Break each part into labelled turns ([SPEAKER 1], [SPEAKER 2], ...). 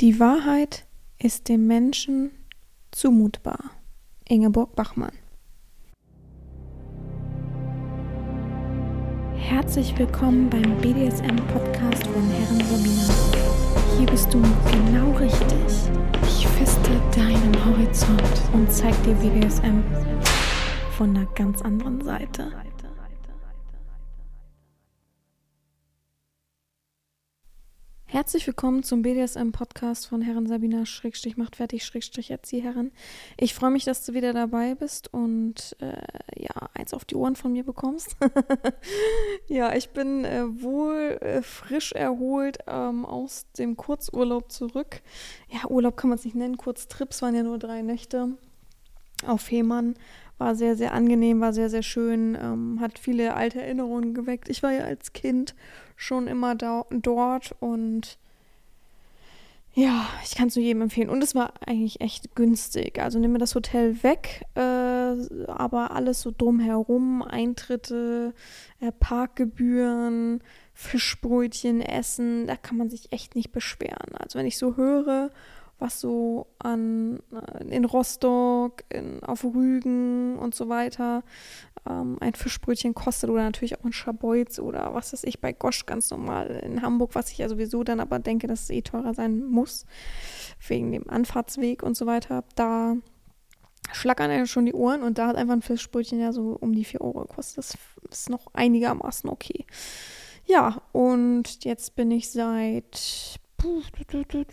[SPEAKER 1] Die Wahrheit ist dem Menschen zumutbar. Ingeborg Bachmann. Herzlich willkommen beim BDSM-Podcast von Herren Sabina. Hier bist du genau richtig. Ich feste deinen Horizont und zeig dir BDSM von einer ganz anderen Seite. Herzlich willkommen zum BDSM-Podcast von Herren Sabina Schrägstrich macht fertig Schrägstrich Erzieherin. Ich freue mich, dass du wieder dabei bist und äh, ja, eins auf die Ohren von mir bekommst. ja, ich bin äh, wohl äh, frisch erholt ähm, aus dem Kurzurlaub zurück. Ja, Urlaub kann man es nicht nennen, Kurztrips waren ja nur drei Nächte auf Fehmarn. War sehr, sehr angenehm, war sehr, sehr schön, ähm, hat viele alte Erinnerungen geweckt. Ich war ja als Kind schon immer da, dort und ja, ich kann es nur jedem empfehlen. Und es war eigentlich echt günstig. Also nehmen wir das Hotel weg, äh, aber alles so drumherum, Eintritte, äh, Parkgebühren, Fischbrötchen, Essen, da kann man sich echt nicht beschweren. Also wenn ich so höre, was so an äh, in Rostock, in, auf Rügen und so weiter ähm, ein Fischbrötchen kostet oder natürlich auch ein Schabeutz oder was weiß ich bei Gosch ganz normal in Hamburg, was ich ja sowieso dann aber denke, dass es eh teurer sein muss, wegen dem Anfahrtsweg und so weiter, da schlackern einem schon die Ohren und da hat einfach ein Fischbrötchen ja so um die 4 Euro gekostet. Das ist noch einigermaßen okay. Ja, und jetzt bin ich seit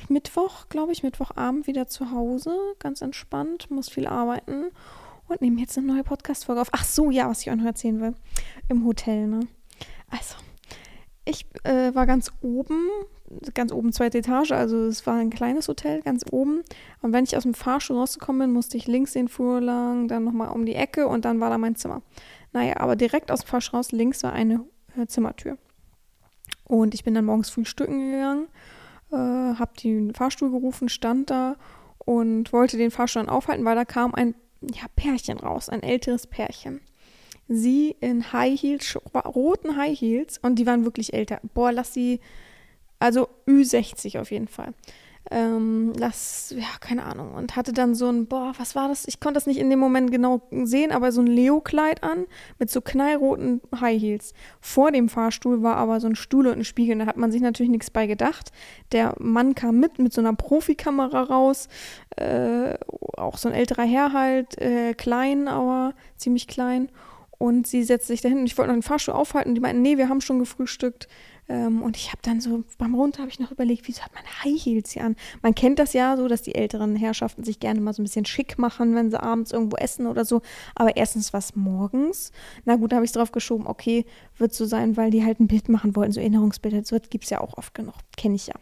[SPEAKER 1] Mittwoch, glaube ich, Mittwochabend wieder zu Hause, ganz entspannt, muss viel arbeiten und nehme jetzt eine neue Podcast-Folge auf. Ach so, ja, was ich euch noch erzählen will. Im Hotel, ne? Also, ich äh, war ganz oben, ganz oben zweite Etage, also es war ein kleines Hotel, ganz oben. Und wenn ich aus dem Fahrstuhl rausgekommen bin, musste ich links den Flur lang, dann nochmal um die Ecke und dann war da mein Zimmer. Naja, aber direkt aus dem Fahrstuhl raus links war eine äh, Zimmertür. Und ich bin dann morgens frühstücken gegangen äh, habe den Fahrstuhl gerufen, stand da und wollte den Fahrstuhl dann aufhalten, weil da kam ein ja, Pärchen raus, ein älteres Pärchen. Sie in High Heels, roten High Heels und die waren wirklich älter. Boah, lass sie, also Ü60 auf jeden Fall ähm, lass, ja, keine Ahnung, und hatte dann so ein, boah, was war das? Ich konnte das nicht in dem Moment genau sehen, aber so ein Leo-Kleid an mit so knallroten High Heels. Vor dem Fahrstuhl war aber so ein Stuhl und ein Spiegel, da hat man sich natürlich nichts bei gedacht. Der Mann kam mit, mit so einer Profikamera raus, äh, auch so ein älterer Herr halt, äh, klein, aber ziemlich klein. Und sie setzte sich dahin und ich wollte noch den Fahrstuhl aufhalten und die meinten, nee, wir haben schon gefrühstückt. Ähm, und ich habe dann so, beim Runter habe ich noch überlegt, wieso hat man High Heels hier an? Man kennt das ja so, dass die älteren Herrschaften sich gerne mal so ein bisschen schick machen, wenn sie abends irgendwo essen oder so. Aber erstens was morgens. Na gut, da habe ich es drauf geschoben, okay, wird so sein, weil die halt ein Bild machen wollten, so Erinnerungsbilder. So gibt es ja auch oft genug, kenne ich ja.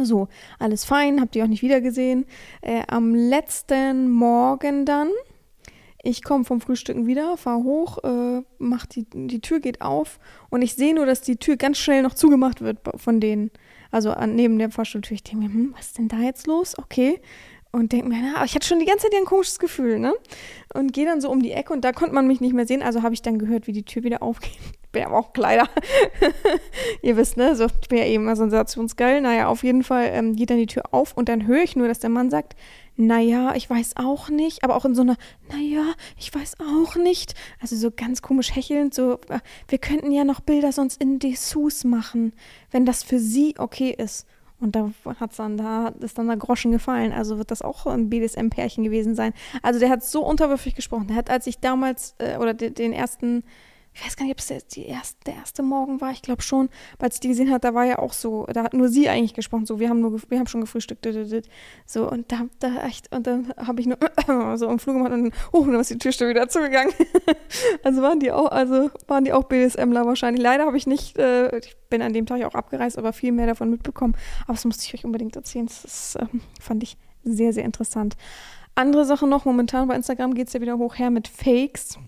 [SPEAKER 1] So, alles fein, habt ihr auch nicht wiedergesehen. Äh, am letzten Morgen dann ich komme vom Frühstücken wieder, fahre hoch, äh, mach die, die Tür geht auf und ich sehe nur, dass die Tür ganz schnell noch zugemacht wird von denen. Also an, neben der Fahrstuhltür. Ich denke mir, hm, was ist denn da jetzt los? Okay. Und denke mir, na, ich hatte schon die ganze Zeit ein komisches Gefühl, ne? Und gehe dann so um die Ecke und da konnte man mich nicht mehr sehen. Also habe ich dann gehört, wie die Tür wieder aufgeht. Bin aber auch Kleider. Ihr wisst, ne? So, ich bin ja eben mal sensationsgeil. Naja, auf jeden Fall ähm, geht dann die Tür auf und dann höre ich nur, dass der Mann sagt, naja, ich weiß auch nicht, aber auch in so einer, naja, ich weiß auch nicht. Also so ganz komisch hechelnd, so, äh, wir könnten ja noch Bilder sonst in Dessous machen, wenn das für sie okay ist. Und da hat's dann, da ist dann der Groschen gefallen. Also wird das auch ein BDSM-Pärchen gewesen sein. Also der hat so unterwürfig gesprochen. Der hat, als ich damals, äh, oder de, den ersten ich weiß gar nicht, ob es erste, der erste Morgen war, ich glaube schon, weil ich die gesehen hat, da war ja auch so, da hat nur sie eigentlich gesprochen, so, wir haben nur, wir haben schon gefrühstückt, so, und da, da echt, und dann habe ich nur so im Flug gemacht und dann, oh, dann ist die Türstelle wieder zugegangen. also waren die auch, also waren die auch BDSMler wahrscheinlich. Leider habe ich nicht, äh, ich bin an dem Tag auch abgereist, aber viel mehr davon mitbekommen, aber das musste ich euch unbedingt erzählen, das äh, fand ich sehr, sehr interessant. Andere Sache noch, momentan bei Instagram geht es ja wieder hoch her mit Fakes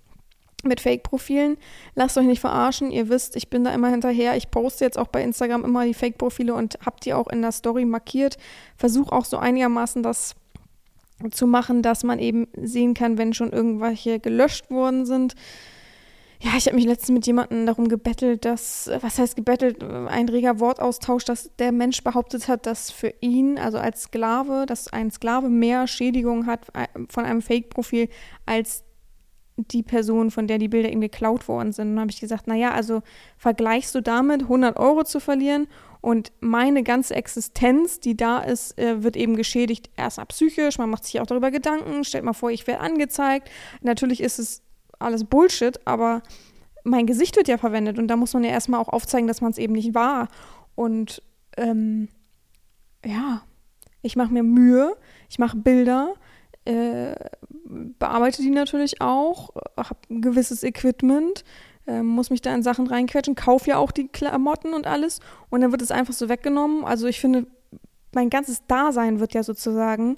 [SPEAKER 1] mit Fake-Profilen. Lasst euch nicht verarschen. Ihr wisst, ich bin da immer hinterher. Ich poste jetzt auch bei Instagram immer die Fake-Profile und habt die auch in der Story markiert. Versuche auch so einigermaßen das zu machen, dass man eben sehen kann, wenn schon irgendwelche gelöscht worden sind. ja, ich habe mich letztens mit jemandem darum gebettelt, dass, was heißt gebettelt, ein reger Wortaustausch, dass der Mensch behauptet hat, dass für ihn, also als Sklave, dass ein Sklave mehr Schädigung hat äh, von einem Fake-Profil als die Person, von der die Bilder ihm geklaut worden sind. Und dann habe ich gesagt, naja, also vergleichst du damit, 100 Euro zu verlieren und meine ganze Existenz, die da ist, äh, wird eben geschädigt, erstmal psychisch, man macht sich auch darüber Gedanken, stellt mal vor, ich werde angezeigt. Natürlich ist es alles Bullshit, aber mein Gesicht wird ja verwendet und da muss man ja erstmal auch aufzeigen, dass man es eben nicht war. Und ähm, ja, ich mache mir Mühe, ich mache Bilder, äh, bearbeite die natürlich auch, habe ein gewisses Equipment, äh, muss mich da in Sachen reinquetschen, kaufe ja auch die Klamotten und alles und dann wird es einfach so weggenommen. Also ich finde, mein ganzes Dasein wird ja sozusagen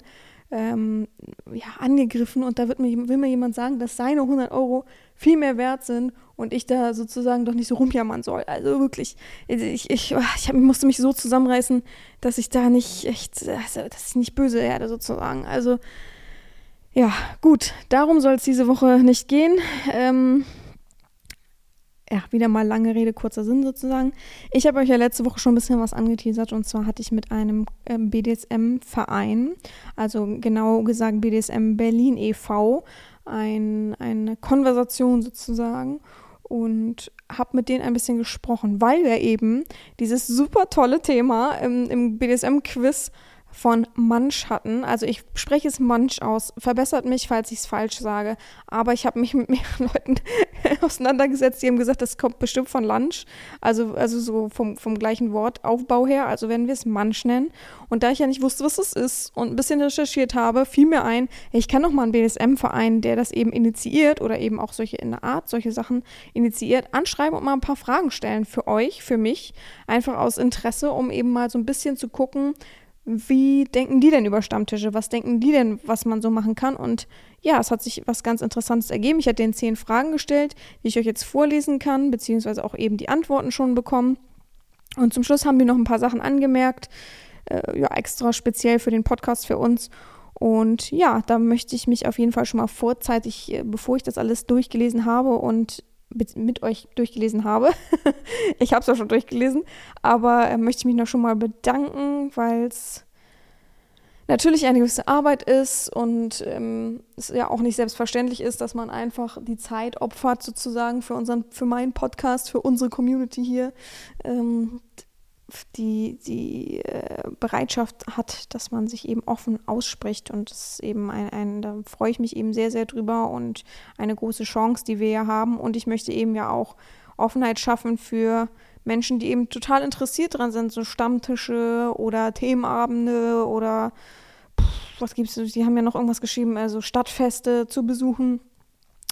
[SPEAKER 1] ähm, ja, angegriffen und da wird mir, will mir jemand sagen, dass seine 100 Euro viel mehr wert sind und ich da sozusagen doch nicht so rumjammern soll. Also wirklich, ich, ich, ich musste mich so zusammenreißen, dass ich da nicht echt, also, dass ich nicht böse werde sozusagen. Also ja, gut, darum soll es diese Woche nicht gehen. Ähm, ja, wieder mal lange Rede, kurzer Sinn sozusagen. Ich habe euch ja letzte Woche schon ein bisschen was angeteasert und zwar hatte ich mit einem ähm, BDSM-Verein, also genau gesagt BDSM Berlin e.V., ein, eine Konversation sozusagen und habe mit denen ein bisschen gesprochen, weil wir eben dieses super tolle Thema im, im BDSM-Quiz von Munch hatten. Also ich spreche es Munch aus. Verbessert mich, falls ich es falsch sage. Aber ich habe mich mit mehreren Leuten auseinandergesetzt, die haben gesagt, das kommt bestimmt von Lunch. Also, also so vom, vom gleichen Wortaufbau her. Also werden wir es Munch nennen. Und da ich ja nicht wusste, was es ist und ein bisschen recherchiert habe, fiel mir ein, ich kann noch mal einen BDSM-Verein, der das eben initiiert oder eben auch solche in der Art, solche Sachen initiiert, anschreiben und mal ein paar Fragen stellen für euch, für mich. Einfach aus Interesse, um eben mal so ein bisschen zu gucken, wie denken die denn über Stammtische? Was denken die denn, was man so machen kann? Und ja, es hat sich was ganz Interessantes ergeben. Ich hatte denen zehn Fragen gestellt, die ich euch jetzt vorlesen kann, beziehungsweise auch eben die Antworten schon bekommen. Und zum Schluss haben die noch ein paar Sachen angemerkt, äh, ja, extra speziell für den Podcast für uns. Und ja, da möchte ich mich auf jeden Fall schon mal vorzeitig, äh, bevor ich das alles durchgelesen habe und mit euch durchgelesen habe. ich habe es ja schon durchgelesen, aber äh, möchte ich mich noch schon mal bedanken, weil es natürlich eine gewisse Arbeit ist und ähm, es ja auch nicht selbstverständlich ist, dass man einfach die Zeit opfert sozusagen für unseren, für meinen Podcast, für unsere Community hier. Ähm, die, die äh, Bereitschaft hat, dass man sich eben offen ausspricht. Und das ist eben ein, ein, da freue ich mich eben sehr, sehr drüber und eine große Chance, die wir ja haben. Und ich möchte eben ja auch Offenheit schaffen für Menschen, die eben total interessiert dran sind, so Stammtische oder Themenabende oder pff, was gibt's, die haben ja noch irgendwas geschrieben, also Stadtfeste zu besuchen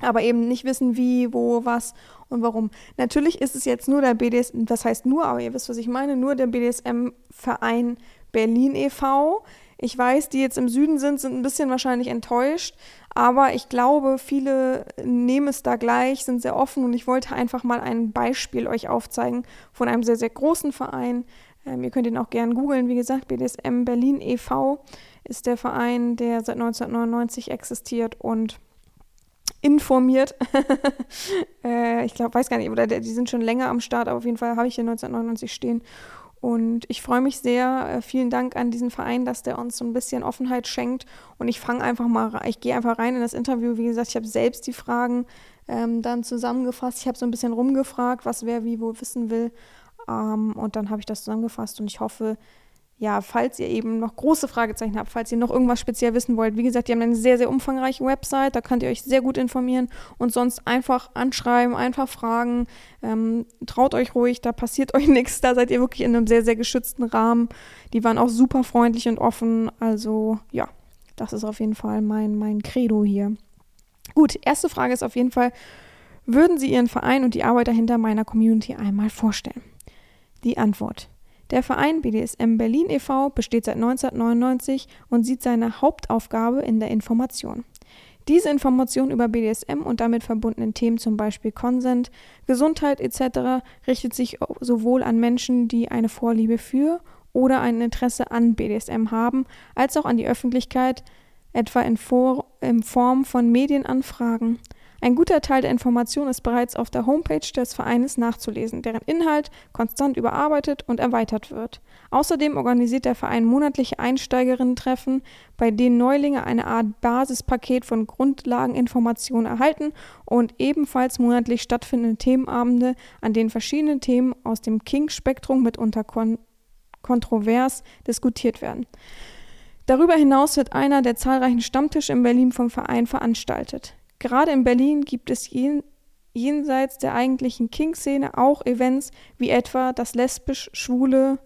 [SPEAKER 1] aber eben nicht wissen, wie, wo, was und warum. Natürlich ist es jetzt nur der BDSM, das heißt nur, aber ihr wisst, was ich meine, nur der BDSM-Verein Berlin e.V. Ich weiß, die jetzt im Süden sind, sind ein bisschen wahrscheinlich enttäuscht, aber ich glaube, viele nehmen es da gleich, sind sehr offen und ich wollte einfach mal ein Beispiel euch aufzeigen von einem sehr, sehr großen Verein. Ähm, ihr könnt ihn auch gerne googeln, wie gesagt, BDSM Berlin e.V. ist der Verein, der seit 1999 existiert und informiert. äh, ich glaube, weiß gar nicht, oder die sind schon länger am Start, aber auf jeden Fall habe ich hier 1999 stehen. Und ich freue mich sehr. Äh, vielen Dank an diesen Verein, dass der uns so ein bisschen Offenheit schenkt. Und ich fange einfach mal, ich gehe einfach rein in das Interview. Wie gesagt, ich habe selbst die Fragen ähm, dann zusammengefasst. Ich habe so ein bisschen rumgefragt, was wer wie wo wissen will. Ähm, und dann habe ich das zusammengefasst und ich hoffe, ja, falls ihr eben noch große Fragezeichen habt, falls ihr noch irgendwas speziell wissen wollt, wie gesagt, die haben eine sehr, sehr umfangreiche Website, da könnt ihr euch sehr gut informieren und sonst einfach anschreiben, einfach fragen, ähm, traut euch ruhig, da passiert euch nichts, da seid ihr wirklich in einem sehr, sehr geschützten Rahmen. Die waren auch super freundlich und offen, also ja, das ist auf jeden Fall mein, mein Credo hier. Gut, erste Frage ist auf jeden Fall, würden Sie Ihren Verein und die Arbeit dahinter meiner Community einmal vorstellen? Die Antwort. Der Verein BDSM Berlin e.V. besteht seit 1999 und sieht seine Hauptaufgabe in der Information. Diese Information über BDSM und damit verbundenen Themen, zum Beispiel Consent, Gesundheit etc., richtet sich sowohl an Menschen, die eine Vorliebe für oder ein Interesse an BDSM haben, als auch an die Öffentlichkeit, etwa in, For in Form von Medienanfragen. Ein guter Teil der Information ist bereits auf der Homepage des Vereines nachzulesen, deren Inhalt konstant überarbeitet und erweitert wird. Außerdem organisiert der Verein monatliche Einsteigerinnen-Treffen, bei denen Neulinge eine Art Basispaket von Grundlageninformationen erhalten und ebenfalls monatlich stattfindende Themenabende, an denen verschiedene Themen aus dem King-Spektrum mitunter kon kontrovers diskutiert werden. Darüber hinaus wird einer der zahlreichen Stammtische in Berlin vom Verein veranstaltet. Gerade in Berlin gibt es jen, jenseits der eigentlichen King-Szene auch Events wie etwa das lesbisch-schwule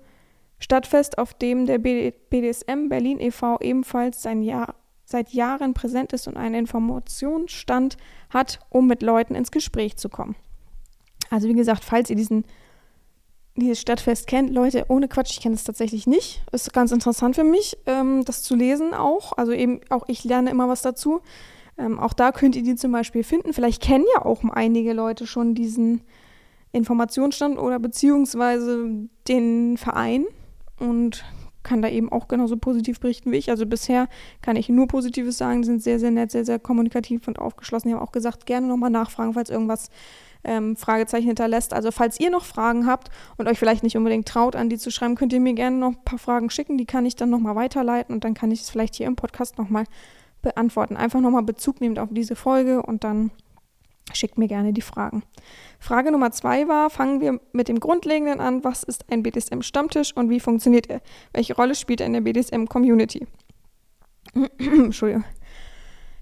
[SPEAKER 1] Stadtfest, auf dem der BDSM Berlin e.V. ebenfalls sein Jahr, seit Jahren präsent ist und einen Informationsstand hat, um mit Leuten ins Gespräch zu kommen. Also wie gesagt, falls ihr diesen, dieses Stadtfest kennt, Leute, ohne Quatsch, ich kenne es tatsächlich nicht. Ist ganz interessant für mich, ähm, das zu lesen auch. Also eben auch ich lerne immer was dazu. Ähm, auch da könnt ihr die zum Beispiel finden. Vielleicht kennen ja auch einige Leute schon diesen Informationsstand oder beziehungsweise den Verein und kann da eben auch genauso positiv berichten wie ich. Also bisher kann ich nur Positives sagen, die sind sehr, sehr nett, sehr, sehr kommunikativ und aufgeschlossen. Die haben auch gesagt, gerne nochmal nachfragen, falls irgendwas ähm, Fragezeichen hinterlässt. Also falls ihr noch Fragen habt und euch vielleicht nicht unbedingt traut, an die zu schreiben, könnt ihr mir gerne noch ein paar Fragen schicken. Die kann ich dann nochmal weiterleiten und dann kann ich es vielleicht hier im Podcast nochmal beantworten. Einfach nochmal Bezug nehmend auf diese Folge und dann schickt mir gerne die Fragen. Frage Nummer zwei war, fangen wir mit dem Grundlegenden an. Was ist ein BDSM-Stammtisch und wie funktioniert er? Welche Rolle spielt er in der BDSM-Community? Entschuldigung.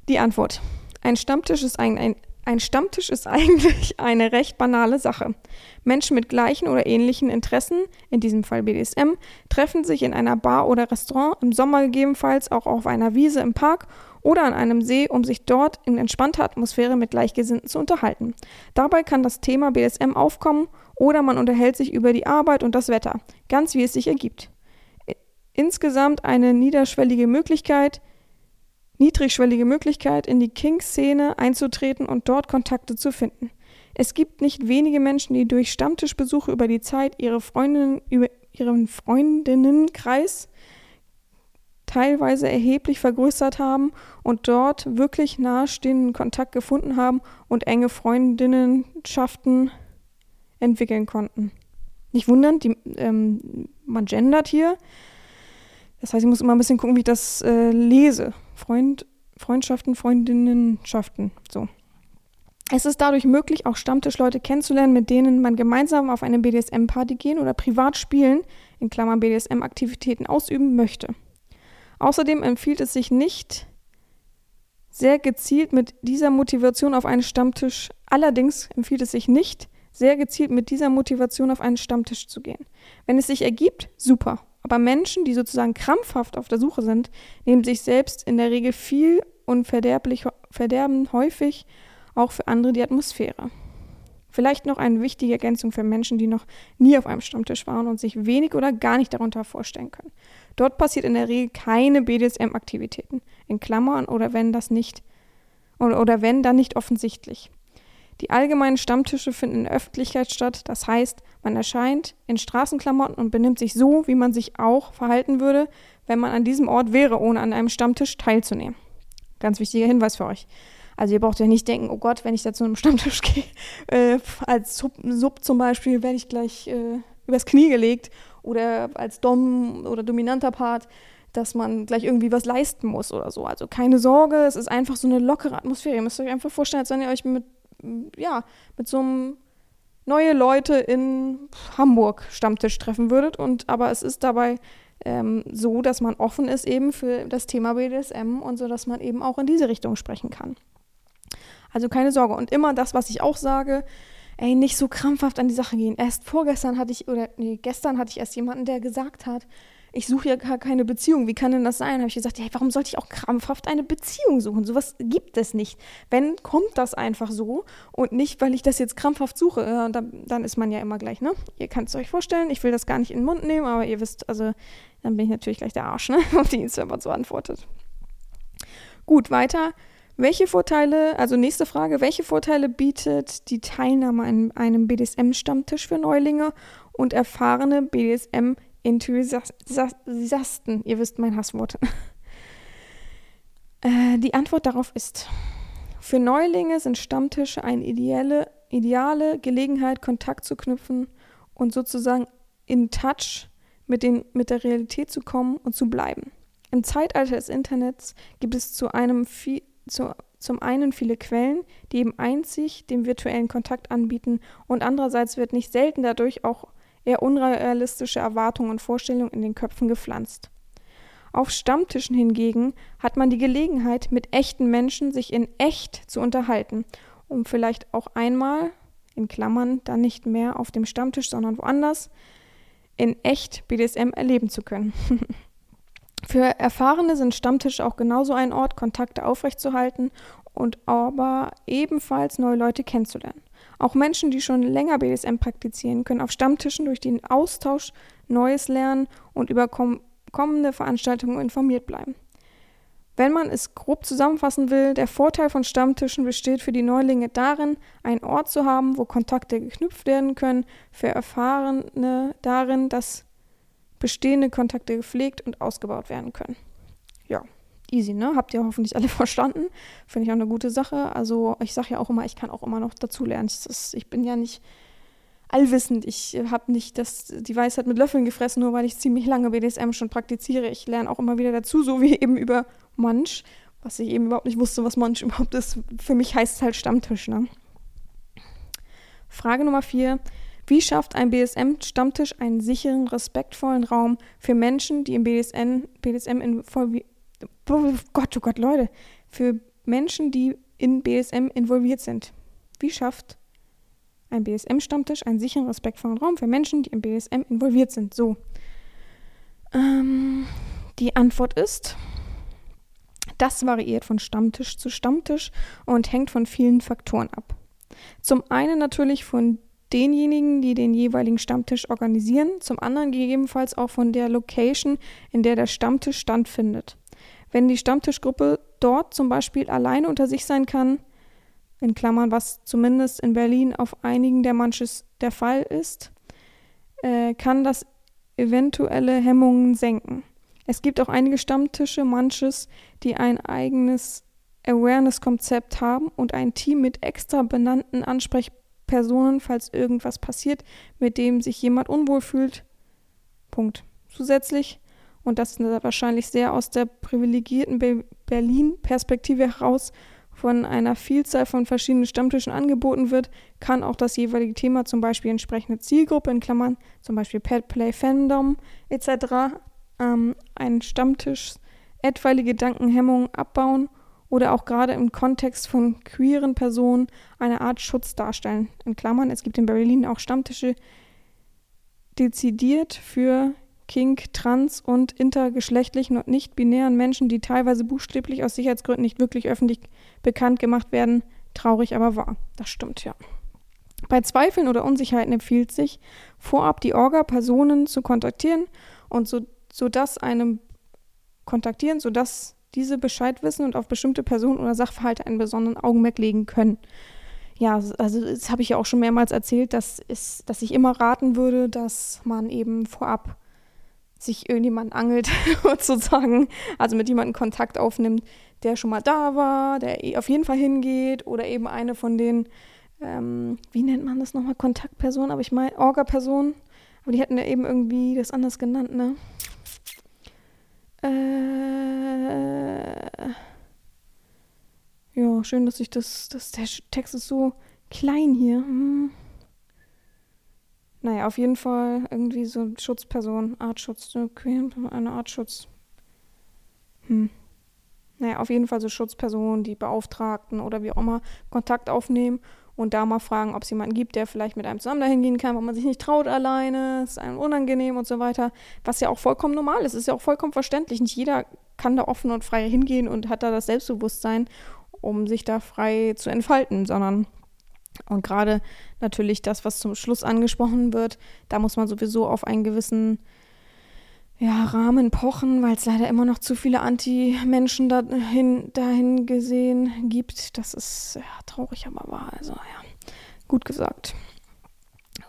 [SPEAKER 1] Die Antwort. Ein Stammtisch ist ein, ein ein Stammtisch ist eigentlich eine recht banale Sache. Menschen mit gleichen oder ähnlichen Interessen, in diesem Fall BDSM, treffen sich in einer Bar oder Restaurant, im Sommer gegebenenfalls auch auf einer Wiese im Park oder an einem See, um sich dort in entspannter Atmosphäre mit Gleichgesinnten zu unterhalten. Dabei kann das Thema BDSM aufkommen oder man unterhält sich über die Arbeit und das Wetter, ganz wie es sich ergibt. Insgesamt eine niederschwellige Möglichkeit, niedrigschwellige Möglichkeit, in die King-Szene einzutreten und dort Kontakte zu finden. Es gibt nicht wenige Menschen, die durch Stammtischbesuche über die Zeit ihre Freundinnen, über ihren Freundinnenkreis teilweise erheblich vergrößert haben und dort wirklich nahestehenden Kontakt gefunden haben und enge Freundinnenschaften entwickeln konnten. Nicht wundern, die, ähm, man gendert hier. Das heißt, ich muss immer ein bisschen gucken, wie ich das äh, lese. Freund, Freundschaften, Freundinnenschaften. So. Es ist dadurch möglich, auch Stammtischleute kennenzulernen, mit denen man gemeinsam auf eine BDSM-Party gehen oder privat spielen, in Klammern BDSM-Aktivitäten ausüben möchte. Außerdem empfiehlt es sich nicht, sehr gezielt mit dieser Motivation auf einen Stammtisch, allerdings empfiehlt es sich nicht, sehr gezielt mit dieser Motivation auf einen Stammtisch zu gehen. Wenn es sich ergibt, super. Aber Menschen, die sozusagen krampfhaft auf der Suche sind, nehmen sich selbst in der Regel viel und verderben häufig auch für andere die Atmosphäre. Vielleicht noch eine wichtige Ergänzung für Menschen, die noch nie auf einem Stammtisch waren und sich wenig oder gar nicht darunter vorstellen können. Dort passiert in der Regel keine BDSM-Aktivitäten, in Klammern oder wenn das nicht oder, oder wenn dann nicht offensichtlich. Die allgemeinen Stammtische finden in der Öffentlichkeit statt, das heißt, man erscheint in Straßenklamotten und benimmt sich so, wie man sich auch verhalten würde, wenn man an diesem Ort wäre, ohne an einem Stammtisch teilzunehmen. Ganz wichtiger Hinweis für euch. Also ihr braucht ja nicht denken, oh Gott, wenn ich da zu einem Stammtisch gehe, äh, als Sub, Sub, zum Beispiel, werde ich gleich äh, übers Knie gelegt oder als Dom oder dominanter Part, dass man gleich irgendwie was leisten muss oder so. Also keine Sorge, es ist einfach so eine lockere Atmosphäre. Ihr müsst euch einfach vorstellen, als wenn ihr euch mit ja, mit so einem neue Leute in Hamburg Stammtisch treffen würdet. Und aber es ist dabei ähm, so, dass man offen ist eben für das Thema BDSM und so, dass man eben auch in diese Richtung sprechen kann. Also keine Sorge. Und immer das, was ich auch sage, ey, nicht so krampfhaft an die Sache gehen. Erst vorgestern hatte ich, oder nee, gestern hatte ich erst jemanden, der gesagt hat, ich suche ja gar keine Beziehung. Wie kann denn das sein? Habe ich gesagt, hey, warum sollte ich auch krampfhaft eine Beziehung suchen? Sowas gibt es nicht. Wenn, kommt das einfach so und nicht, weil ich das jetzt krampfhaft suche. Äh, dann, dann ist man ja immer gleich, ne? Ihr könnt es euch vorstellen, ich will das gar nicht in den Mund nehmen, aber ihr wisst, also dann bin ich natürlich gleich der Arsch, ne? Auf die Instagram so antwortet. Gut, weiter. Welche Vorteile, also nächste Frage, welche Vorteile bietet die Teilnahme an einem BDSM-Stammtisch für Neulinge und erfahrene BDSM Enthusiasten. Ihr wisst mein Hasswort. äh, die Antwort darauf ist Für Neulinge sind Stammtische eine ideale, ideale Gelegenheit, Kontakt zu knüpfen und sozusagen in Touch mit, den, mit der Realität zu kommen und zu bleiben. Im Zeitalter des Internets gibt es zu einem viel, zu, zum einen viele Quellen, die eben einzig den virtuellen Kontakt anbieten und andererseits wird nicht selten dadurch auch eher unrealistische Erwartungen und Vorstellungen in den Köpfen gepflanzt. Auf Stammtischen hingegen hat man die Gelegenheit, mit echten Menschen sich in echt zu unterhalten, um vielleicht auch einmal, in Klammern, dann nicht mehr auf dem Stammtisch, sondern woanders, in echt BDSM erleben zu können. Für Erfahrene sind Stammtische auch genauso ein Ort, Kontakte aufrechtzuerhalten und aber ebenfalls neue Leute kennenzulernen. Auch Menschen, die schon länger BDSM praktizieren, können auf Stammtischen durch den Austausch Neues lernen und über kommende Veranstaltungen informiert bleiben. Wenn man es grob zusammenfassen will, der Vorteil von Stammtischen besteht für die Neulinge darin, einen Ort zu haben, wo Kontakte geknüpft werden können, für Erfahrene darin, dass bestehende Kontakte gepflegt und ausgebaut werden können. Ja, easy, ne? Habt ihr hoffentlich alle verstanden. Finde ich auch eine gute Sache. Also ich sage ja auch immer, ich kann auch immer noch dazulernen. Ich, bin ja nicht allwissend. Ich habe nicht das, die Weisheit mit Löffeln gefressen, nur weil ich ziemlich lange BDSM schon praktiziere. Ich lerne auch immer wieder dazu, so wie eben über Munch, was ich eben überhaupt nicht wusste, was Munch überhaupt ist. Für mich heißt es halt Stammtisch. Ne? Frage Nummer vier. Wie schafft ein BDSM-Stammtisch einen sicheren, respektvollen Raum für Menschen, die im BDSM, BDSM involviert oh Gott, oh Gott, Leute, für Menschen, die in BDSM involviert sind? Wie schafft ein BSM-Stammtisch, einen sicheren, respektvollen Raum für Menschen, die im BSM involviert sind. So. Ähm, die Antwort ist, das variiert von Stammtisch zu Stammtisch und hängt von vielen Faktoren ab. Zum einen natürlich von denjenigen, die den jeweiligen Stammtisch organisieren, zum anderen gegebenenfalls auch von der Location, in der der Stammtisch stattfindet. Wenn die Stammtischgruppe dort zum Beispiel alleine unter sich sein kann, in Klammern, was zumindest in Berlin auf einigen der manches der Fall ist, äh, kann das eventuelle Hemmungen senken. Es gibt auch einige Stammtische, manches, die ein eigenes Awareness-Konzept haben und ein Team mit extra benannten Ansprechpersonen, falls irgendwas passiert, mit dem sich jemand unwohl fühlt. Punkt. Zusätzlich, und das wahrscheinlich sehr aus der privilegierten Be Berlin-Perspektive heraus, von einer Vielzahl von verschiedenen Stammtischen angeboten wird, kann auch das jeweilige Thema, zum Beispiel entsprechende Zielgruppe, in Klammern, zum Beispiel Pet Play Fandom etc., ähm, einen Stammtisch etwaige Gedankenhemmungen abbauen oder auch gerade im Kontext von queeren Personen eine Art Schutz darstellen. In Klammern, es gibt in Berlin auch Stammtische dezidiert für kink-, trans- und intergeschlechtlichen und nicht-binären Menschen, die teilweise buchstäblich aus Sicherheitsgründen nicht wirklich öffentlich bekannt gemacht werden. Traurig, aber wahr. Das stimmt, ja. Bei Zweifeln oder Unsicherheiten empfiehlt sich, vorab die Orga-Personen zu kontaktieren und so, sodass einem kontaktieren, sodass diese Bescheid wissen und auf bestimmte Personen oder Sachverhalte einen besonderen Augenmerk legen können. Ja, also das habe ich ja auch schon mehrmals erzählt, dass, ist, dass ich immer raten würde, dass man eben vorab sich irgendjemand angelt, sozusagen, also mit jemandem Kontakt aufnimmt, der schon mal da war, der eh auf jeden Fall hingeht oder eben eine von den, ähm, wie nennt man das nochmal, Kontaktpersonen, aber ich meine Orga-Personen, aber die hätten ja eben irgendwie das anders genannt, ne? Äh, ja, schön, dass ich das, das, der Text ist so klein hier. Hm. Naja, auf jeden Fall irgendwie so Schutzperson, Artschutz, eine Artschutz. Hm. Naja, auf jeden Fall so Schutzpersonen, die Beauftragten oder wie auch immer Kontakt aufnehmen und da mal fragen, ob es jemanden gibt, der vielleicht mit einem zusammen dahin gehen kann, wo man sich nicht traut alleine, ist einem unangenehm und so weiter. Was ja auch vollkommen normal ist, ist ja auch vollkommen verständlich. Nicht jeder kann da offen und frei hingehen und hat da das Selbstbewusstsein, um sich da frei zu entfalten, sondern und gerade natürlich das, was zum Schluss angesprochen wird, da muss man sowieso auf einen gewissen ja, Rahmen pochen, weil es leider immer noch zu viele Anti-Menschen dahin, dahin gesehen gibt. Das ist ja, traurig, aber wahr. Also ja, gut gesagt.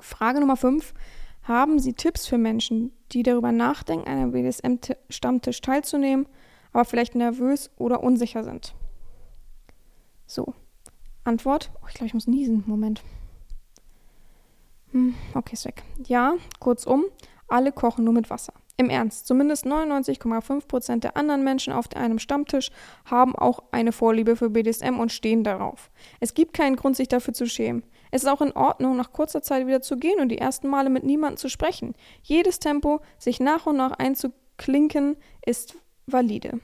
[SPEAKER 1] Frage Nummer 5. Haben Sie Tipps für Menschen, die darüber nachdenken, an einem BDSM-Stammtisch teilzunehmen, aber vielleicht nervös oder unsicher sind? So, Antwort. Oh, ich glaube, ich muss niesen. Moment. Hm, okay, ist weg. Ja, kurzum, alle kochen nur mit Wasser. Im Ernst, zumindest 99,5% der anderen Menschen auf einem Stammtisch haben auch eine Vorliebe für BDSM und stehen darauf. Es gibt keinen Grund, sich dafür zu schämen. Es ist auch in Ordnung, nach kurzer Zeit wieder zu gehen und die ersten Male mit niemandem zu sprechen. Jedes Tempo, sich nach und nach einzuklinken, ist valide.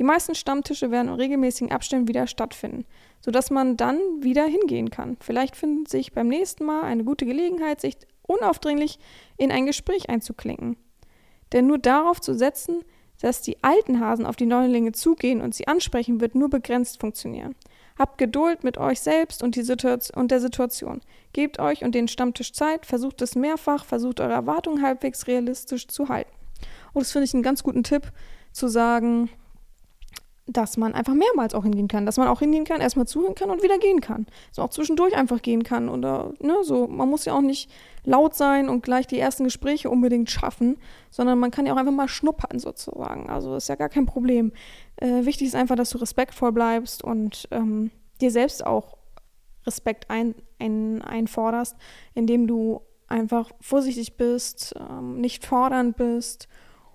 [SPEAKER 1] Die meisten Stammtische werden in regelmäßigen Abständen wieder stattfinden, sodass man dann wieder hingehen kann. Vielleicht findet sich beim nächsten Mal eine gute Gelegenheit, sich unaufdringlich in ein Gespräch einzuklinken. Denn nur darauf zu setzen, dass die alten Hasen auf die Neulinge zugehen und sie ansprechen, wird nur begrenzt funktionieren. Habt Geduld mit euch selbst und, und der Situation. Gebt euch und den Stammtisch Zeit, versucht es mehrfach, versucht eure Erwartungen halbwegs realistisch zu halten. Und das finde ich einen ganz guten Tipp, zu sagen, dass man einfach mehrmals auch hingehen kann, dass man auch hingehen kann, erstmal zuhören kann und wieder gehen kann. So auch zwischendurch einfach gehen kann oder ne, so. Man muss ja auch nicht laut sein und gleich die ersten Gespräche unbedingt schaffen, sondern man kann ja auch einfach mal schnuppern sozusagen. Also ist ja gar kein Problem. Äh, wichtig ist einfach, dass du respektvoll bleibst und ähm, dir selbst auch Respekt ein, ein, einforderst, indem du einfach vorsichtig bist, ähm, nicht fordernd bist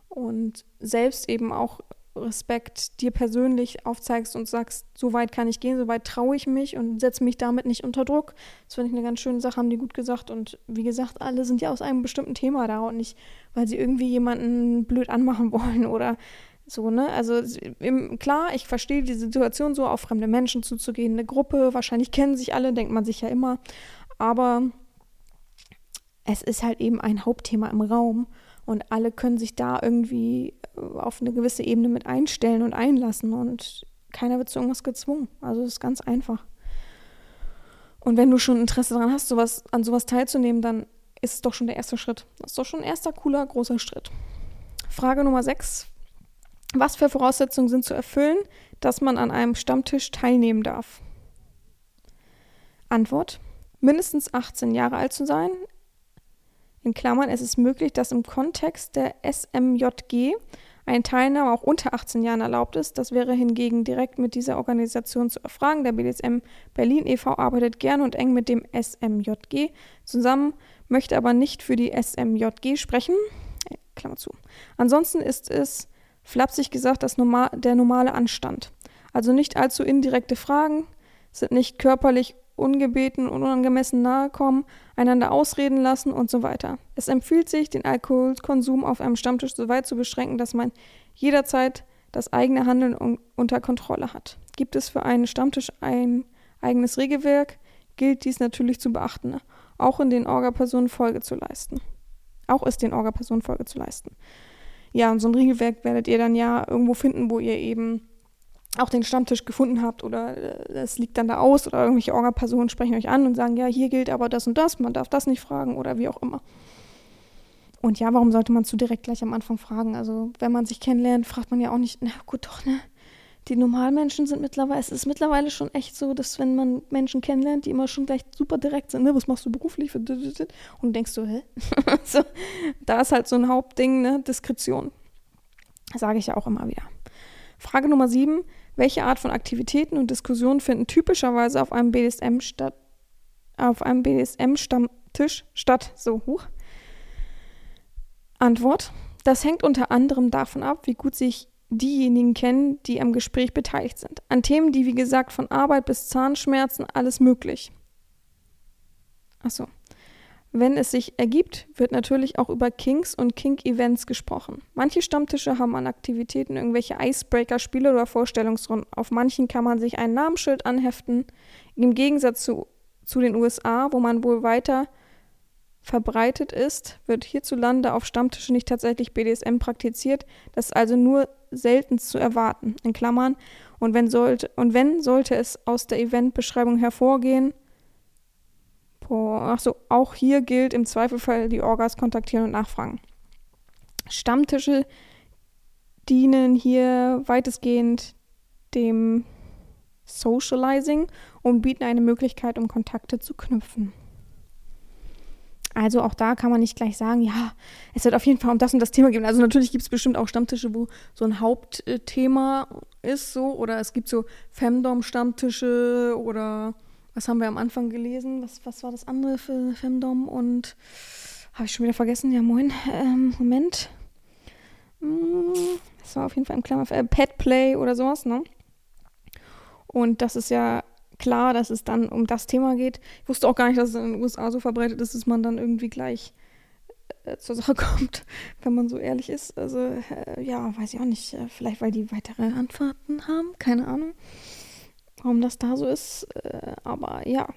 [SPEAKER 1] und selbst eben auch Respekt dir persönlich aufzeigst und sagst, so weit kann ich gehen, so weit traue ich mich und setze mich damit nicht unter Druck. Das finde ich eine ganz schöne Sache, haben die gut gesagt. Und wie gesagt, alle sind ja aus einem bestimmten Thema da und nicht, weil sie irgendwie jemanden blöd anmachen wollen oder so, ne? Also im, klar, ich verstehe die Situation so, auf fremde Menschen zuzugehen, eine Gruppe, wahrscheinlich kennen sich alle, denkt man sich ja immer. Aber es ist halt eben ein Hauptthema im Raum und alle können sich da irgendwie äh, auf eine gewisse Ebene mit einstellen und einlassen und keiner wird zu irgendwas gezwungen. Also es ist ganz einfach. Und wenn du schon Interesse daran hast, sowas, an sowas teilzunehmen, dann ist es doch schon der erste Schritt. Das ist doch schon ein erster cooler, großer Schritt. Frage Nummer 6. Was für Voraussetzungen sind zu erfüllen, dass man an einem Stammtisch teilnehmen darf? Antwort. Mindestens 18 Jahre alt zu sein, in Klammern, es ist möglich, dass im Kontext der SMJG eine Teilnahme auch unter 18 Jahren erlaubt ist. Das wäre hingegen direkt mit dieser Organisation zu erfragen. Der BDSM Berlin e.V. arbeitet gern und eng mit dem SMJG zusammen, möchte aber nicht für die SMJG sprechen. Klammer zu. Ansonsten ist es flapsig gesagt das normal, der normale Anstand. Also nicht allzu indirekte Fragen, sind nicht körperlich ungebeten und unangemessen nahe kommen, einander ausreden lassen und so weiter. Es empfiehlt sich, den Alkoholkonsum auf einem Stammtisch so weit zu beschränken, dass man jederzeit das eigene Handeln un unter Kontrolle hat. Gibt es für einen Stammtisch ein eigenes Regelwerk, gilt dies natürlich zu beachten, auch in den Orga-Personen Folge zu leisten. Auch ist den Orga-Personen Folge zu leisten. Ja, und so ein Regelwerk werdet ihr dann ja irgendwo finden, wo ihr eben auch den Stammtisch gefunden habt oder äh, es liegt dann da aus oder irgendwelche Orga-Personen sprechen euch an und sagen, ja, hier gilt aber das und das, man darf das nicht fragen oder wie auch immer. Und ja, warum sollte man zu direkt gleich am Anfang fragen? Also, wenn man sich kennenlernt, fragt man ja auch nicht, na gut, doch, ne? Die Normalmenschen sind mittlerweile, es ist mittlerweile schon echt so, dass wenn man Menschen kennenlernt, die immer schon gleich super direkt sind, ne, was machst du beruflich? Und du denkst so, hä? so, da ist halt so ein Hauptding, ne, Diskretion. Sage ich ja auch immer wieder. Frage Nummer sieben, welche Art von Aktivitäten und Diskussionen finden typischerweise auf einem BDSM statt, auf einem BDSM-Stammtisch statt? So hoch. Antwort: Das hängt unter anderem davon ab, wie gut sich diejenigen kennen, die am Gespräch beteiligt sind. An Themen, die wie gesagt von Arbeit bis Zahnschmerzen alles möglich. Achso. Wenn es sich ergibt, wird natürlich auch über Kinks und Kink-Events gesprochen. Manche Stammtische haben an Aktivitäten irgendwelche Icebreaker-Spiele oder Vorstellungsrunden. Auf manchen kann man sich ein Namensschild anheften. Im Gegensatz zu, zu den USA, wo man wohl weiter verbreitet ist, wird hierzulande auf Stammtischen nicht tatsächlich BDSM praktiziert. Das ist also nur selten zu erwarten. In Klammern. Und wenn sollte, und wenn sollte es aus der Eventbeschreibung hervorgehen, Achso, auch hier gilt im Zweifelfall die Orgas kontaktieren und nachfragen. Stammtische dienen hier weitestgehend dem Socializing und bieten eine Möglichkeit, um Kontakte zu knüpfen. Also auch da kann man nicht gleich sagen, ja, es wird auf jeden Fall um das und das Thema gehen. Also natürlich gibt es bestimmt auch Stammtische, wo so ein Hauptthema ist so oder es gibt so Femdom-Stammtische oder was haben wir am Anfang gelesen? Was, was war das andere für Femdom? Und habe ich schon wieder vergessen? Ja, moin. Ähm, Moment. Hm, das war auf jeden Fall im Klammer äh, Pet Play oder sowas, ne? Und das ist ja klar, dass es dann um das Thema geht. Ich wusste auch gar nicht, dass es in den USA so verbreitet ist, dass man dann irgendwie gleich äh, zur Sache kommt, wenn man so ehrlich ist. Also, äh, ja, weiß ich auch nicht. Äh, vielleicht, weil die weitere Antworten haben. Keine Ahnung, warum das da so ist. Äh, aber ja.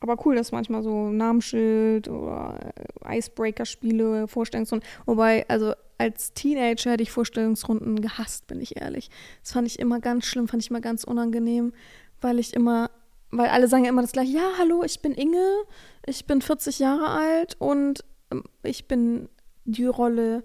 [SPEAKER 1] Aber cool, dass manchmal so Namensschild oder äh, Icebreaker-Spiele, Vorstellungsrunden. Wobei, also als Teenager hätte ich Vorstellungsrunden gehasst, bin ich ehrlich. Das fand ich immer ganz schlimm, fand ich immer ganz unangenehm, weil ich immer, weil alle sagen ja immer das gleiche, ja, hallo, ich bin Inge, ich bin 40 Jahre alt und ähm, ich bin die Rolle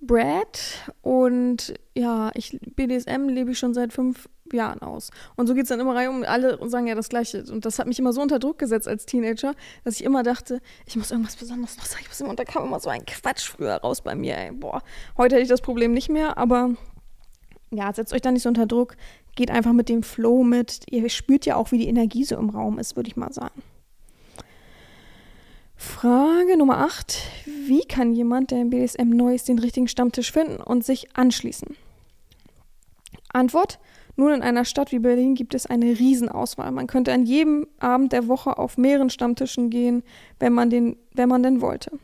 [SPEAKER 1] Brad und ja, ich BDSM lebe ich schon seit fünf Jahren aus. Und so geht es dann immer rein um, alle sagen ja das Gleiche. Und das hat mich immer so unter Druck gesetzt als Teenager, dass ich immer dachte, ich muss irgendwas Besonderes noch sagen. Ich muss immer, und da kam immer so ein Quatsch früher raus bei mir, ey. Boah, heute hätte ich das Problem nicht mehr, aber ja, setzt euch da nicht so unter Druck. Geht einfach mit dem Flow mit. Ihr spürt ja auch, wie die Energie so im Raum ist, würde ich mal sagen. Frage Nummer 8. Wie kann jemand, der im BDSM neu ist, den richtigen Stammtisch finden und sich anschließen? Antwort. Nun, in einer Stadt wie Berlin gibt es eine Riesenauswahl. Man könnte an jedem Abend der Woche auf mehreren Stammtischen gehen, wenn man, den, wenn man denn wollte.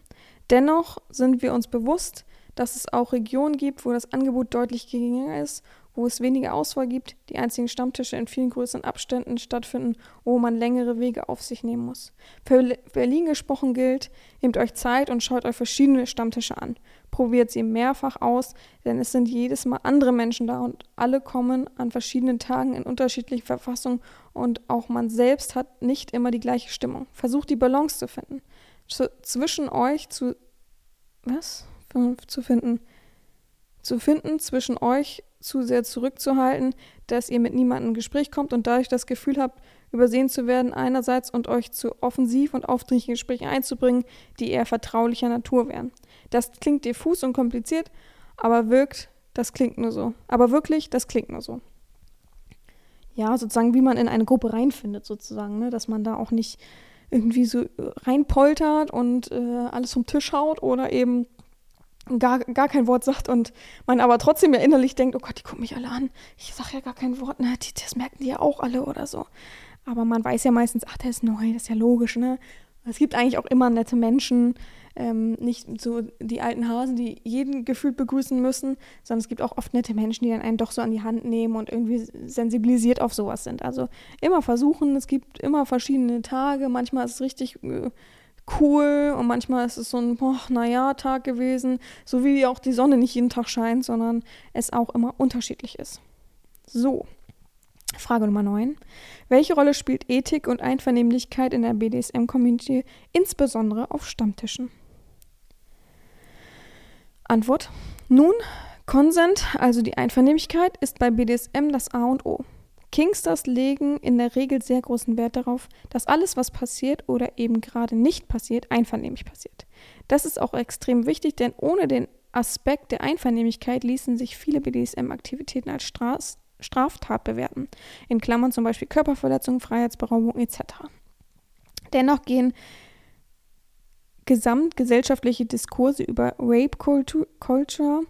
[SPEAKER 1] Dennoch sind wir uns bewusst, dass es auch Regionen gibt, wo das Angebot deutlich geringer ist, wo es weniger Auswahl gibt, die einzigen Stammtische in vielen größeren Abständen stattfinden, wo man längere Wege auf sich nehmen muss. Für Berlin gesprochen gilt, nehmt euch Zeit und schaut euch verschiedene Stammtische an. Probiert sie mehrfach aus, denn es sind jedes Mal andere Menschen da und alle kommen an verschiedenen Tagen in unterschiedliche Verfassungen und auch man selbst hat nicht immer die gleiche Stimmung. Versucht die Balance zu finden. Z zwischen euch zu was? zu finden. Zu finden, zwischen euch zu sehr zurückzuhalten, dass ihr mit niemandem in Gespräch kommt und dadurch das Gefühl habt, übersehen zu werden einerseits und euch zu offensiv und aufdringlichen Gesprächen einzubringen, die eher vertraulicher Natur wären. Das klingt diffus und kompliziert, aber wirkt, das klingt nur so. Aber wirklich, das klingt nur so. Ja, sozusagen, wie man in eine Gruppe reinfindet, sozusagen, ne? dass man da auch nicht irgendwie so reinpoltert und äh, alles vom Tisch haut oder eben gar, gar kein Wort sagt und man aber trotzdem ja innerlich denkt, oh Gott, die gucken mich alle an. Ich sage ja gar kein Wort, ne? Die, das merken die ja auch alle oder so. Aber man weiß ja meistens, ach, der ist neu, das ist ja logisch, ne? Es gibt eigentlich auch immer nette Menschen, ähm, nicht so die alten Hasen, die jeden gefühlt begrüßen müssen, sondern es gibt auch oft nette Menschen, die dann einen doch so an die Hand nehmen und irgendwie sensibilisiert auf sowas sind. Also immer versuchen, es gibt immer verschiedene Tage, manchmal ist es richtig äh, cool und manchmal ist es so ein, boah, naja, Tag gewesen, so wie auch die Sonne nicht jeden Tag scheint, sondern es auch immer unterschiedlich ist. So, Frage Nummer 9. Welche Rolle spielt Ethik und Einvernehmlichkeit in der BDSM-Community, insbesondere auf Stammtischen? Antwort. Nun, Consent, also die Einvernehmlichkeit, ist bei BDSM das A und O. Kingsters legen in der Regel sehr großen Wert darauf, dass alles, was passiert oder eben gerade nicht passiert, einvernehmlich passiert. Das ist auch extrem wichtig, denn ohne den Aspekt der Einvernehmlichkeit ließen sich viele BDSM-Aktivitäten als Straf Straftat bewerten. In Klammern zum Beispiel Körperverletzung, Freiheitsberaubung etc. Dennoch gehen gesamtgesellschaftliche Diskurse über Rape Culture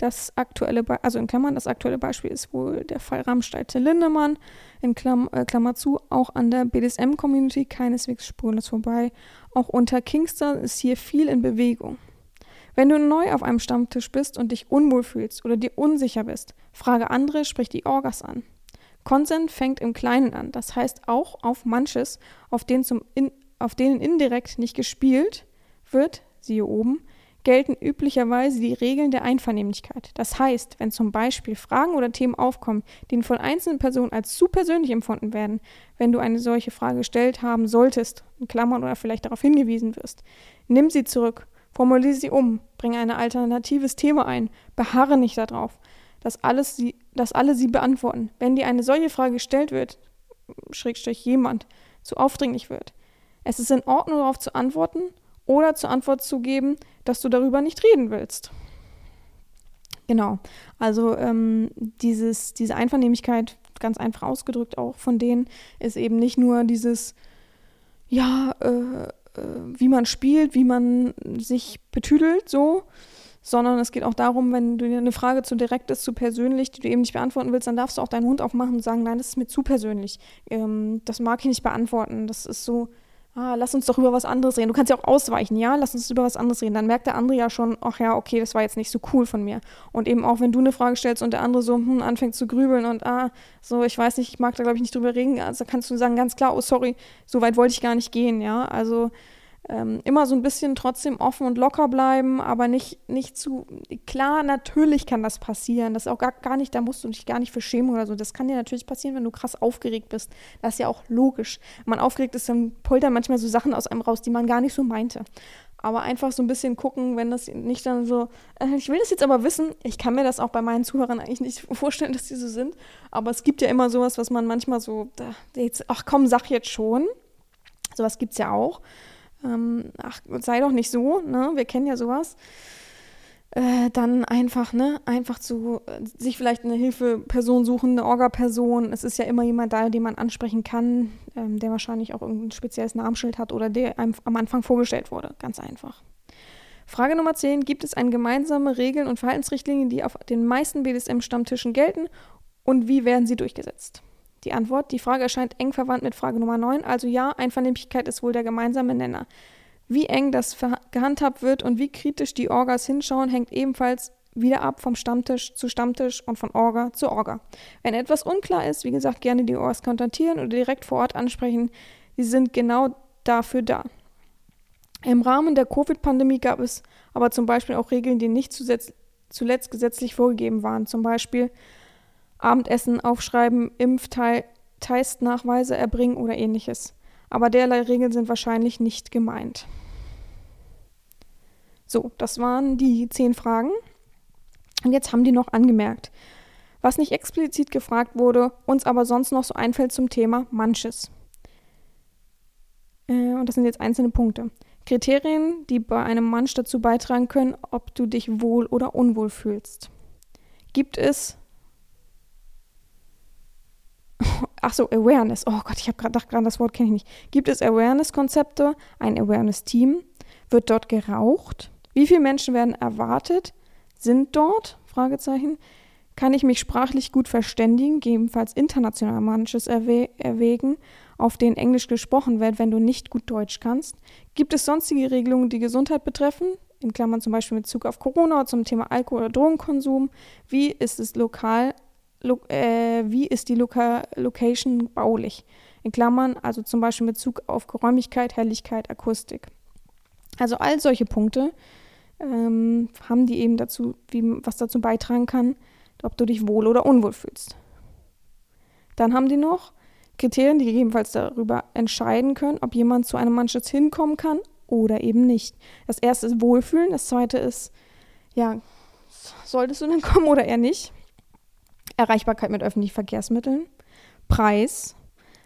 [SPEAKER 1] das aktuelle, Be also in Klammern, das aktuelle Beispiel ist wohl der Fall Rammstein Lindemann, in Klamm, äh, Klammer zu, auch an der BDSM-Community keineswegs spurlos vorbei. Auch unter Kingster ist hier viel in Bewegung. Wenn du neu auf einem Stammtisch bist und dich unwohl fühlst oder dir unsicher bist, frage andere, sprich die Orgas an. Consent fängt im Kleinen an, das heißt auch auf manches, auf denen, in, auf denen indirekt nicht gespielt wird, siehe oben, gelten üblicherweise die Regeln der Einvernehmlichkeit. Das heißt, wenn zum Beispiel Fragen oder Themen aufkommen, die von einzelnen Personen als zu persönlich empfunden werden, wenn du eine solche Frage gestellt haben solltest, in Klammern oder vielleicht darauf hingewiesen wirst, nimm sie zurück, formuliere sie um, bringe ein alternatives Thema ein, beharre nicht darauf, dass, alles sie, dass alle sie beantworten. Wenn dir eine solche Frage gestellt wird, Schrägstrich jemand, zu aufdringlich wird, es ist in Ordnung, darauf zu antworten oder zur Antwort zu geben, dass du darüber nicht reden willst. Genau. Also ähm, dieses, diese Einvernehmlichkeit ganz einfach ausgedrückt auch von denen, ist eben nicht nur dieses, ja, äh, äh, wie man spielt, wie man sich betüdelt, so, sondern es geht auch darum, wenn du dir eine Frage zu direkt ist, zu persönlich, die du eben nicht beantworten willst, dann darfst du auch deinen Hund aufmachen und sagen, nein, das ist mir zu persönlich. Ähm, das mag ich nicht beantworten. Das ist so, ah, lass uns doch über was anderes reden. Du kannst ja auch ausweichen, ja, lass uns über was anderes reden. Dann merkt der andere ja schon, ach ja, okay, das war jetzt nicht so cool von mir. Und eben auch, wenn du eine Frage stellst und der andere so hm, anfängt zu grübeln und ah, so, ich weiß nicht, ich mag da glaube ich nicht drüber reden, also kannst du sagen ganz klar, oh sorry, so weit wollte ich gar nicht gehen, ja. Also ähm, immer so ein bisschen trotzdem offen und locker bleiben, aber nicht, nicht zu. Klar, natürlich kann das passieren. Das ist auch gar, gar nicht, da musst du dich gar nicht für schämen oder so. Das kann dir natürlich passieren, wenn du krass aufgeregt bist. Das ist ja auch logisch. Wenn man aufgeregt ist, dann poltern manchmal so Sachen aus einem raus, die man gar nicht so meinte. Aber einfach so ein bisschen gucken, wenn das nicht dann so, äh, ich will das jetzt aber wissen, ich kann mir das auch bei meinen Zuhörern eigentlich nicht vorstellen, dass die so sind. Aber es gibt ja immer sowas, was man manchmal so, da, jetzt, ach komm, sag jetzt schon. Sowas gibt es ja auch ähm, ach, sei doch nicht so, ne? Wir kennen ja sowas. Äh, dann einfach, ne, einfach zu äh, sich vielleicht eine Hilfeperson suchen, eine Orga-Person. Es ist ja immer jemand da, den man ansprechen kann, ähm, der wahrscheinlich auch irgendein spezielles Namensschild hat oder der einem am Anfang vorgestellt wurde. Ganz einfach. Frage Nummer 10. Gibt es eine gemeinsame Regeln und Verhaltensrichtlinien, die auf den meisten BDSM-Stammtischen gelten und wie werden sie durchgesetzt? Die Antwort, die Frage erscheint eng verwandt mit Frage Nummer 9, also ja, Einvernehmlichkeit ist wohl der gemeinsame Nenner. Wie eng das gehandhabt wird und wie kritisch die Orgas hinschauen, hängt ebenfalls wieder ab vom Stammtisch zu Stammtisch und von Orga zu Orga. Wenn etwas unklar ist, wie gesagt, gerne die Orgas kontaktieren oder direkt vor Ort ansprechen. Sie sind genau dafür da. Im Rahmen der Covid-Pandemie gab es aber zum Beispiel auch Regeln, die nicht zuletzt gesetzlich vorgegeben waren. Zum Beispiel Abendessen aufschreiben, Impftestnachweise erbringen oder ähnliches. Aber derlei Regeln sind wahrscheinlich nicht gemeint. So, das waren die zehn Fragen. Und jetzt haben die noch angemerkt, was nicht explizit gefragt wurde, uns aber sonst noch so einfällt zum Thema manches. Äh, und das sind jetzt einzelne Punkte. Kriterien, die bei einem Mansch dazu beitragen können, ob du dich wohl oder unwohl fühlst. Gibt es ach so, Awareness. Oh Gott, ich habe gerade gedacht, das Wort kenne ich nicht. Gibt es Awareness-Konzepte, ein Awareness-Team? Wird dort geraucht? Wie viele Menschen werden erwartet? Sind dort? Fragezeichen. Kann ich mich sprachlich gut verständigen, gegebenenfalls international manches erwä erwägen, auf denen Englisch gesprochen wird, wenn du nicht gut Deutsch kannst? Gibt es sonstige Regelungen, die Gesundheit betreffen? In Klammern zum Beispiel mit Bezug auf Corona zum Thema Alkohol- oder Drogenkonsum. Wie ist es lokal lo äh, wie ist die Loka Location baulich? In Klammern, also zum Beispiel mit Bezug auf Geräumigkeit, Helligkeit, Akustik. Also all solche Punkte ähm, haben die eben dazu, wie, was dazu beitragen kann, ob du dich wohl oder unwohl fühlst. Dann haben die noch Kriterien, die gegebenenfalls darüber entscheiden können, ob jemand zu einem Mannschutz hinkommen kann oder eben nicht. Das erste ist Wohlfühlen, das zweite ist, ja, solltest du dann kommen oder eher nicht? Erreichbarkeit mit öffentlichen Verkehrsmitteln, Preis,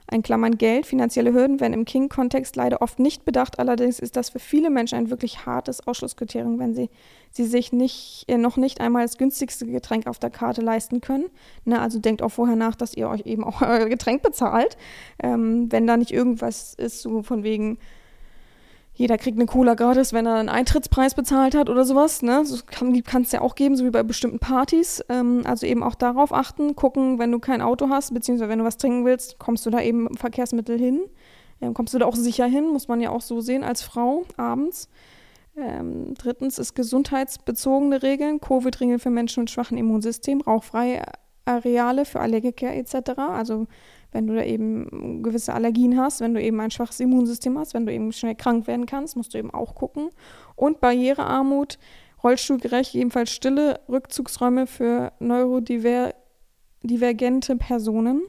[SPEAKER 1] ein Klammern Geld, finanzielle Hürden werden im King-Kontext leider oft nicht bedacht. Allerdings ist das für viele Menschen ein wirklich hartes Ausschlusskriterium, wenn sie, sie sich nicht, äh, noch nicht einmal das günstigste Getränk auf der Karte leisten können. Ne, also denkt auch vorher nach, dass ihr euch eben auch euer Getränk bezahlt. Ähm, wenn da nicht irgendwas ist, so von wegen, jeder kriegt eine Cola gratis, wenn er einen Eintrittspreis bezahlt hat oder sowas. Ne? So kann es ja auch geben, so wie bei bestimmten Partys. Ähm, also eben auch darauf achten, gucken, wenn du kein Auto hast, beziehungsweise wenn du was trinken willst, kommst du da eben im Verkehrsmittel hin. Ähm, kommst du da auch sicher hin, muss man ja auch so sehen als Frau abends. Ähm, drittens ist gesundheitsbezogene Regeln, Covid-Regeln für Menschen mit schwachem Immunsystem, rauchfreie Areale für Allergiker etc. Also wenn du da eben gewisse Allergien hast, wenn du eben ein schwaches Immunsystem hast, wenn du eben schnell krank werden kannst, musst du eben auch gucken. Und Barrierearmut, rollstuhlgerecht, jedenfalls stille Rückzugsräume für neurodivergente Personen.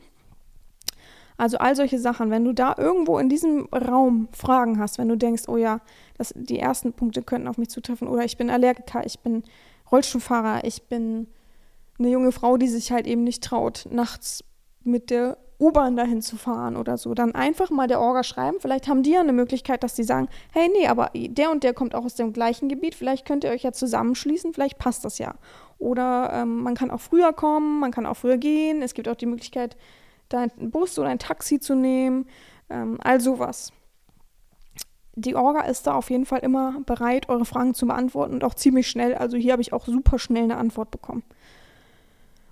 [SPEAKER 1] Also all solche Sachen, wenn du da irgendwo in diesem Raum Fragen hast, wenn du denkst, oh ja, das, die ersten Punkte könnten auf mich zutreffen oder ich bin Allergiker, ich bin Rollstuhlfahrer, ich bin eine junge Frau, die sich halt eben nicht traut, nachts mit der U-Bahn dahin zu fahren oder so, dann einfach mal der Orga schreiben. Vielleicht haben die ja eine Möglichkeit, dass die sagen, hey, nee, aber der und der kommt auch aus dem gleichen Gebiet, vielleicht könnt ihr euch ja zusammenschließen, vielleicht passt das ja. Oder ähm, man kann auch früher kommen, man kann auch früher gehen. Es gibt auch die Möglichkeit, da einen Bus oder ein Taxi zu nehmen, ähm, all sowas. Die Orga ist da auf jeden Fall immer bereit, eure Fragen zu beantworten und auch ziemlich schnell. Also hier habe ich auch super schnell eine Antwort bekommen.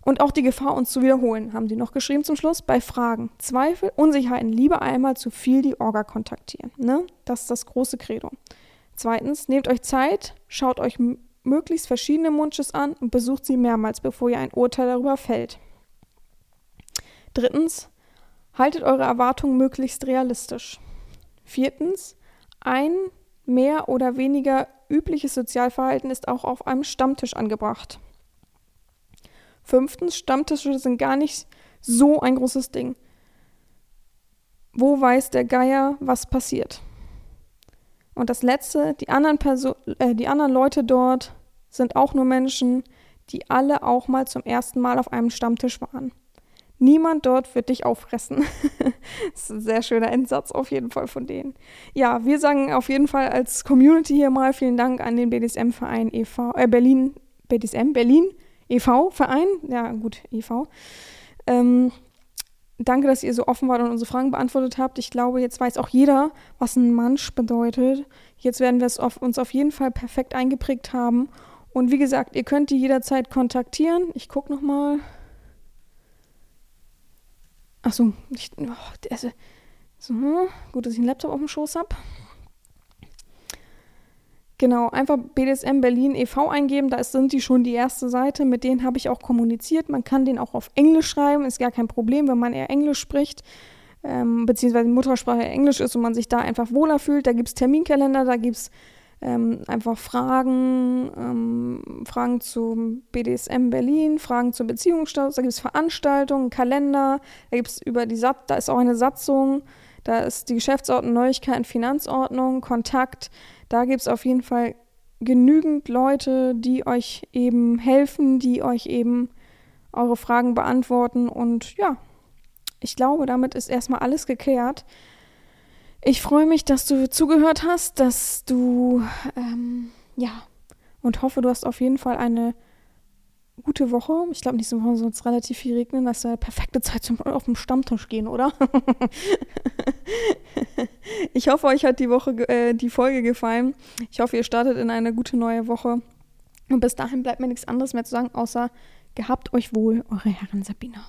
[SPEAKER 1] Und auch die Gefahr, uns zu wiederholen, haben sie noch geschrieben zum Schluss. Bei Fragen, Zweifel, Unsicherheiten lieber einmal zu viel die Orga kontaktieren. Ne? Das ist das große Credo. Zweitens, nehmt euch Zeit, schaut euch möglichst verschiedene Munches an und besucht sie mehrmals, bevor ihr ein Urteil darüber fällt. Drittens, haltet eure Erwartungen möglichst realistisch. Viertens, ein mehr oder weniger übliches Sozialverhalten ist auch auf einem Stammtisch angebracht. Fünftens, Stammtische sind gar nicht so ein großes Ding. Wo weiß der Geier, was passiert? Und das Letzte, die anderen, Perso äh, die anderen Leute dort sind auch nur Menschen, die alle auch mal zum ersten Mal auf einem Stammtisch waren. Niemand dort wird dich auffressen. das ist ein sehr schöner Endsatz auf jeden Fall von denen. Ja, wir sagen auf jeden Fall als Community hier mal vielen Dank an den BDSM-Verein e.V., äh, Berlin, BDSM, Berlin, e.V.-Verein, ja gut, e.V. Ähm, danke, dass ihr so offen wart und unsere Fragen beantwortet habt. Ich glaube, jetzt weiß auch jeder, was ein Mansch bedeutet. Jetzt werden wir es auf, uns auf jeden Fall perfekt eingeprägt haben. Und wie gesagt, ihr könnt die jederzeit kontaktieren. Ich gucke nochmal. Achso, ich, oh, also, so, gut, dass ich einen Laptop auf dem Schoß habe. Genau, einfach BDSM Berlin e.V. eingeben, da sind die schon die erste Seite, mit denen habe ich auch kommuniziert. Man kann den auch auf Englisch schreiben, ist gar kein Problem, wenn man eher Englisch spricht, ähm, beziehungsweise Muttersprache Englisch ist und man sich da einfach wohler fühlt. Da gibt es Terminkalender, da gibt es ähm, einfach Fragen, ähm, Fragen zum BDSM Berlin, Fragen zum Beziehungsstatus, da gibt es Veranstaltungen, Kalender, da gibt es über die Sat da ist auch eine Satzung, da ist die Geschäftsordnung, Neuigkeiten, Finanzordnung, Kontakt, da gibt es auf jeden Fall genügend Leute, die euch eben helfen, die euch eben eure Fragen beantworten. Und ja, ich glaube, damit ist erstmal alles geklärt. Ich freue mich, dass du zugehört hast, dass du, ähm, ja, und hoffe, du hast auf jeden Fall eine gute Woche. Ich glaube, nächste Woche soll es relativ viel regnen. Das ist eine perfekte Zeit zum auf den Stammtisch gehen, oder? ich hoffe, euch hat die Woche, äh, die Folge gefallen. Ich hoffe, ihr startet in eine gute neue Woche. Und bis dahin bleibt mir nichts anderes mehr zu sagen, außer gehabt euch wohl, eure Herren Sabina.